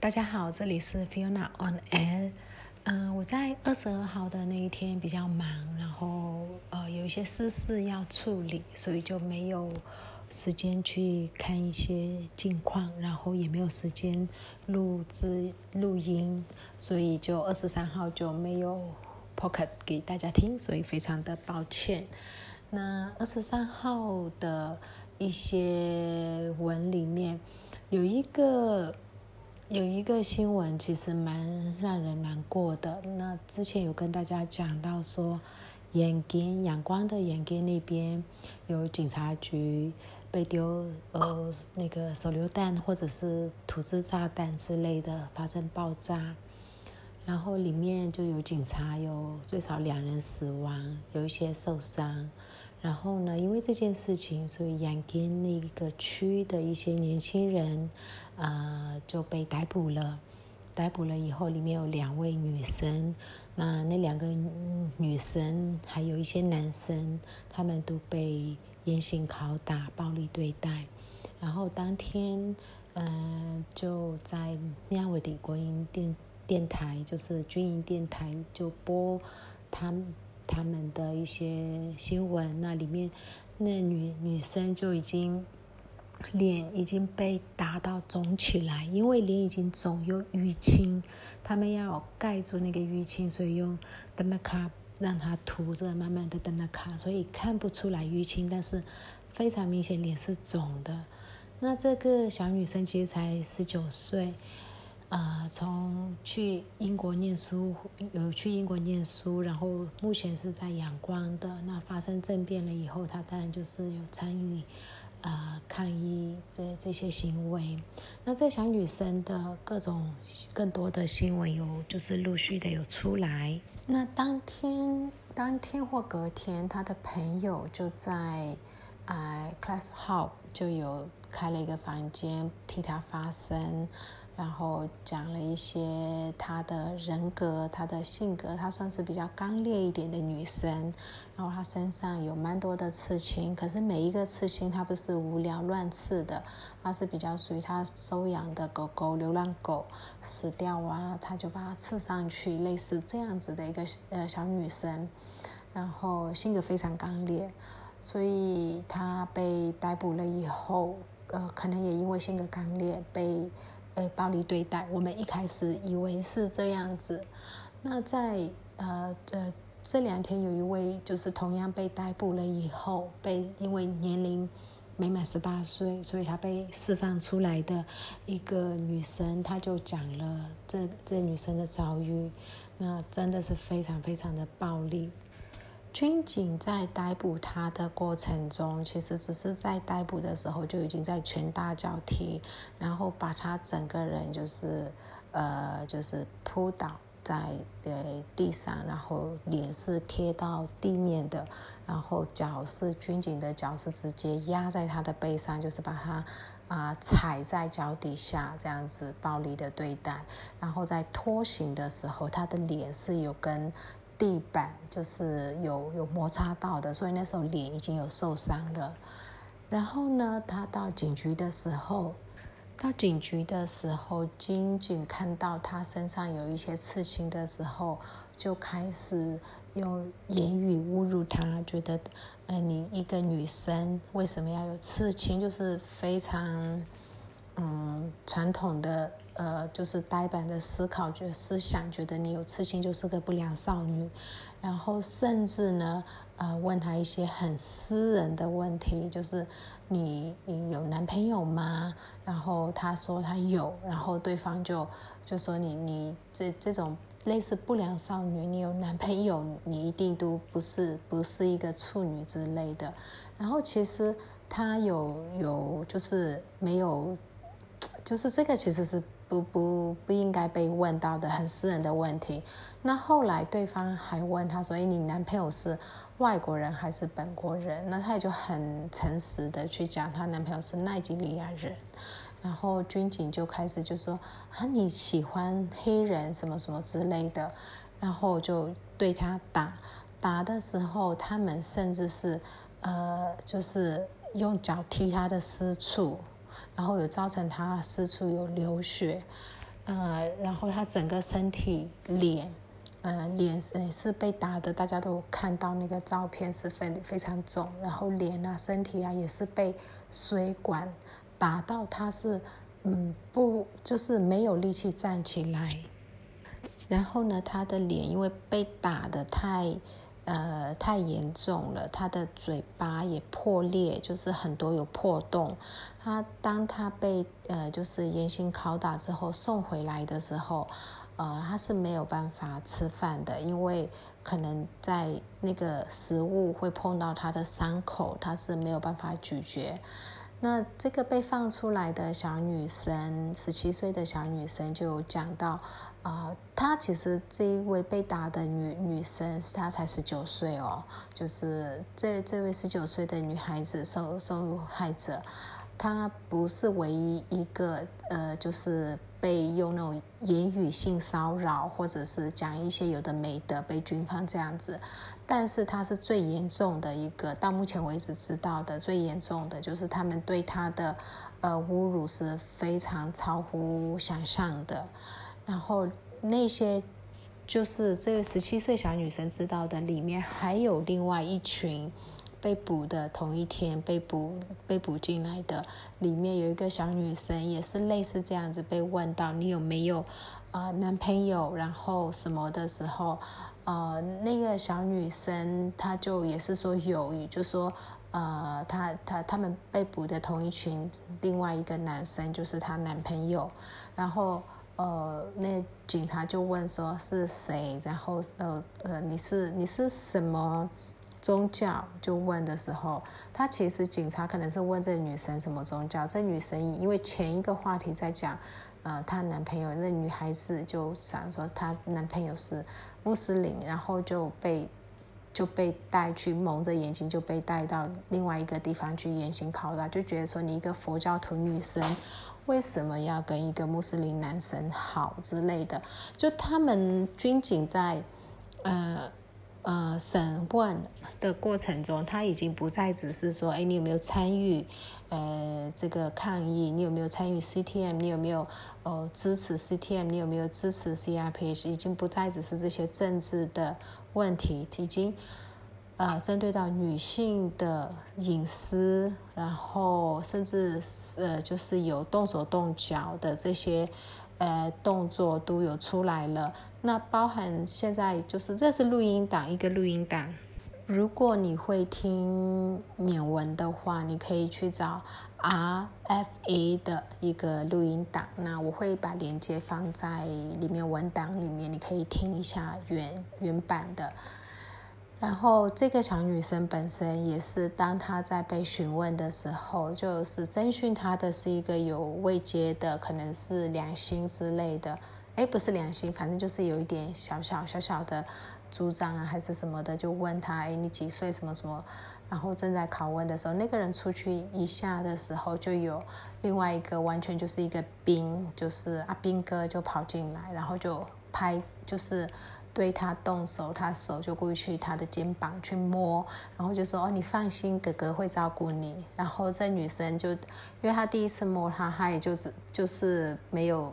大家好，这里是 Fiona on Air。嗯，我在二十二号的那一天比较忙，然后呃有一些私事要处理，所以就没有时间去看一些近况，然后也没有时间录制录音，所以就二十三号就没有 Pocket 给大家听，所以非常的抱歉。那二十三号的一些文里面有一个。有一个新闻其实蛮让人难过的。那之前有跟大家讲到说，眼睛阳光的眼睛那边有警察局被丢呃那个手榴弹或者是土制炸弹之类的发生爆炸，然后里面就有警察有最少两人死亡，有一些受伤。然后呢，因为这件事情，所以阳根那个区的一些年轻人。呃，就被逮捕了。逮捕了以后，里面有两位女生。那那两个女生还有一些男生，他们都被严刑拷打、暴力对待。然后当天，呃，就在喵维迪国营电电台，就是军营电台，就播他们他们的一些新闻。那里面那女女生就已经。脸已经被打到肿起来，因为脸已经肿又淤青，他们要盖住那个淤青，所以用灯纳卡让它涂着，慢慢的灯纳卡，所以看不出来淤青，但是非常明显脸是肿的。那这个小女生其实才十九岁，呃，从去英国念书，有去英国念书，然后目前是在阳光的。那发生政变了以后，她当然就是有参与。呃，抗议这这些行为，那在小女生的各种更多的新闻有，就是陆续的有出来。那当天当天或隔天，她的朋友就在呃 class hall 就有开了一个房间替她发声。然后讲了一些她的人格、她的性格，她算是比较刚烈一点的女生。然后她身上有蛮多的刺青，可是每一个刺青她不是无聊乱刺的，她是比较属于她收养的狗狗、流浪狗死掉啊，她就把它刺上去，类似这样子的一个呃小女生。然后性格非常刚烈，所以她被逮捕了以后，呃，可能也因为性格刚烈被。被暴力对待，我们一开始以为是这样子。那在呃呃这两天，有一位就是同样被逮捕了以后，被因为年龄没满十八岁，所以她被释放出来的一个女生，她就讲了这这女生的遭遇，那真的是非常非常的暴力。军警在逮捕他的过程中，其实只是在逮捕的时候就已经在拳打脚踢，然后把他整个人就是呃就是扑倒在呃地上，然后脸是贴到地面的，然后脚是军警的脚是直接压在他的背上，就是把他啊踩在脚底下这样子暴力的对待，然后在拖行的时候，他的脸是有跟。地板就是有有摩擦到的，所以那时候脸已经有受伤了。然后呢，他到警局的时候，到警局的时候，警警看到他身上有一些刺青的时候，就开始用言语侮辱他，觉得，呃，你一个女生为什么要有刺青？就是非常，嗯，传统的。呃，就是呆板的思考，觉思想，觉得你有刺青就是个不良少女，然后甚至呢，呃，问他一些很私人的问题，就是你你有男朋友吗？然后他说他有，然后对方就就说你你这这种类似不良少女，你有男朋友，你一定都不是不是一个处女之类的。然后其实他有有就是没有，就是这个其实是。不不不应该被问到的很私人的问题。那后来对方还问他说：“哎，你男朋友是外国人还是本国人？”那他也就很诚实的去讲，他男朋友是奈及利亚人。然后军警就开始就说：“啊，你喜欢黑人什么什么之类的。”然后就对他打打的时候，他们甚至是呃，就是用脚踢他的私处。然后有造成他四处有流血，呃，然后他整个身体脸，呃，脸是是被打的，大家都看到那个照片是非非常重，然后脸啊、身体啊也是被水管打到，他是嗯不就是没有力气站起来，然后呢，他的脸因为被打的太。呃，太严重了，他的嘴巴也破裂，就是很多有破洞。他当他被呃，就是严刑拷打之后送回来的时候，呃，他是没有办法吃饭的，因为可能在那个食物会碰到他的伤口，他是没有办法咀嚼。那这个被放出来的小女生，十七岁的小女生就讲到。啊，她其实这一位被打的女女生，她才十九岁哦。就是这这位十九岁的女孩子受受害者，她不是唯一一个呃，就是被用那种言语性骚扰，或者是讲一些有的没的被军方这样子。但是她是最严重的一个，到目前为止知道的最严重的就是他们对她的呃侮辱是非常超乎想象的。然后那些就是这个十七岁小女生知道的，里面还有另外一群被捕的同一天被捕被捕进来的，里面有一个小女生也是类似这样子被问到你有没有呃男朋友，然后什么的时候，呃那个小女生她就也是说有，就说呃她她他们被捕的同一群另外一个男生就是她男朋友，然后。呃，那警察就问说是谁，然后呃呃，你是你是什么宗教？就问的时候，他其实警察可能是问这女生什么宗教。这女生因为前一个话题在讲，呃，她男朋友，那女孩子就想说她男朋友是穆斯林，然后就被就被带去蒙着眼睛就被带到另外一个地方去严刑拷打，就觉得说你一个佛教徒女生。为什么要跟一个穆斯林男生好之类的？就他们军警在呃呃审问的过程中，他已经不再只是说，哎，你有没有参与呃这个抗议？你有没有参与 CTM？你有没有呃支持 CTM？你有没有支持 CRPH？已经不再只是这些政治的问题，已经。呃，针对到女性的隐私，然后甚至呃，就是有动手动脚的这些呃动作都有出来了。那包含现在就是这是录音档，一个录音档。如果你会听缅文的话，你可以去找 RFA 的一个录音档。那我会把链接放在里面文档里面，你可以听一下原原版的。然后这个小女生本身也是，当她在被询问的时候，就是征询她的是一个有未接的，可能是良心之类的，哎，不是良心，反正就是有一点小小小小的主张啊，还是什么的，就问她，哎，你几岁？什么什么？然后正在拷问的时候，那个人出去一下的时候，就有另外一个完全就是一个兵，就是阿兵哥就跑进来，然后就拍，就是。对他动手，他手就过去他的肩膀去摸，然后就说：“哦，你放心，哥哥会照顾你。”然后这女生就，因为他第一次摸他，他也就只就是没有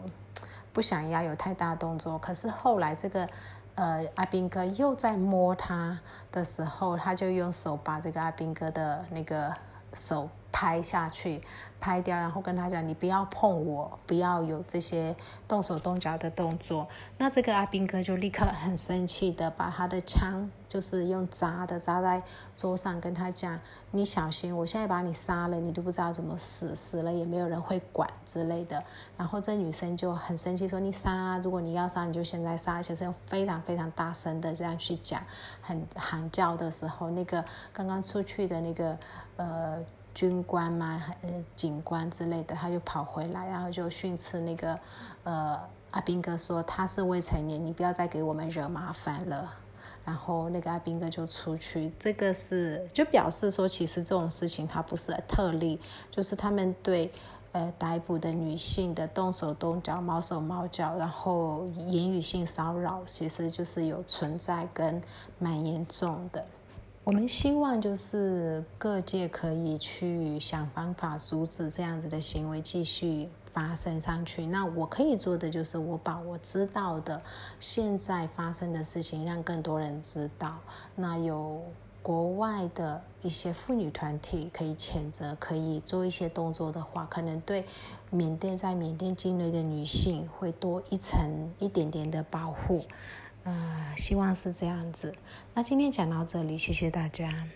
不想要有太大动作。可是后来这个呃阿斌哥又在摸他的时候，他就用手把这个阿斌哥的那个手。拍下去，拍掉，然后跟他讲：“你不要碰我，不要有这些动手动脚的动作。”那这个阿兵哥就立刻很生气的把他的枪，就是用砸的砸在桌上，跟他讲：“你小心，我现在把你杀了，你都不知道怎么死，死了也没有人会管之类的。”然后这女生就很生气说：“你杀啊，如果你要杀，你就现在杀。”而且是用非常非常大声的这样去讲，很喊叫的时候，那个刚刚出去的那个呃。军官嘛，呃，警官之类的，他就跑回来，然后就训斥那个，呃，阿兵哥说他是未成年，你不要再给我们惹麻烦了。然后那个阿兵哥就出去，这个是就表示说，其实这种事情它不是特例，就是他们对呃逮捕的女性的动手动脚、毛手毛脚，然后言语性骚扰，其实就是有存在跟蛮严重的。我们希望就是各界可以去想方法阻止这样子的行为继续发生上去。那我可以做的就是我把我知道的现在发生的事情让更多人知道。那有国外的一些妇女团体可以谴责，可以做一些动作的话，可能对缅甸在缅甸境内的女性会多一层一点点的保护。呃，希望是这样子。那今天讲到这里，谢谢大家。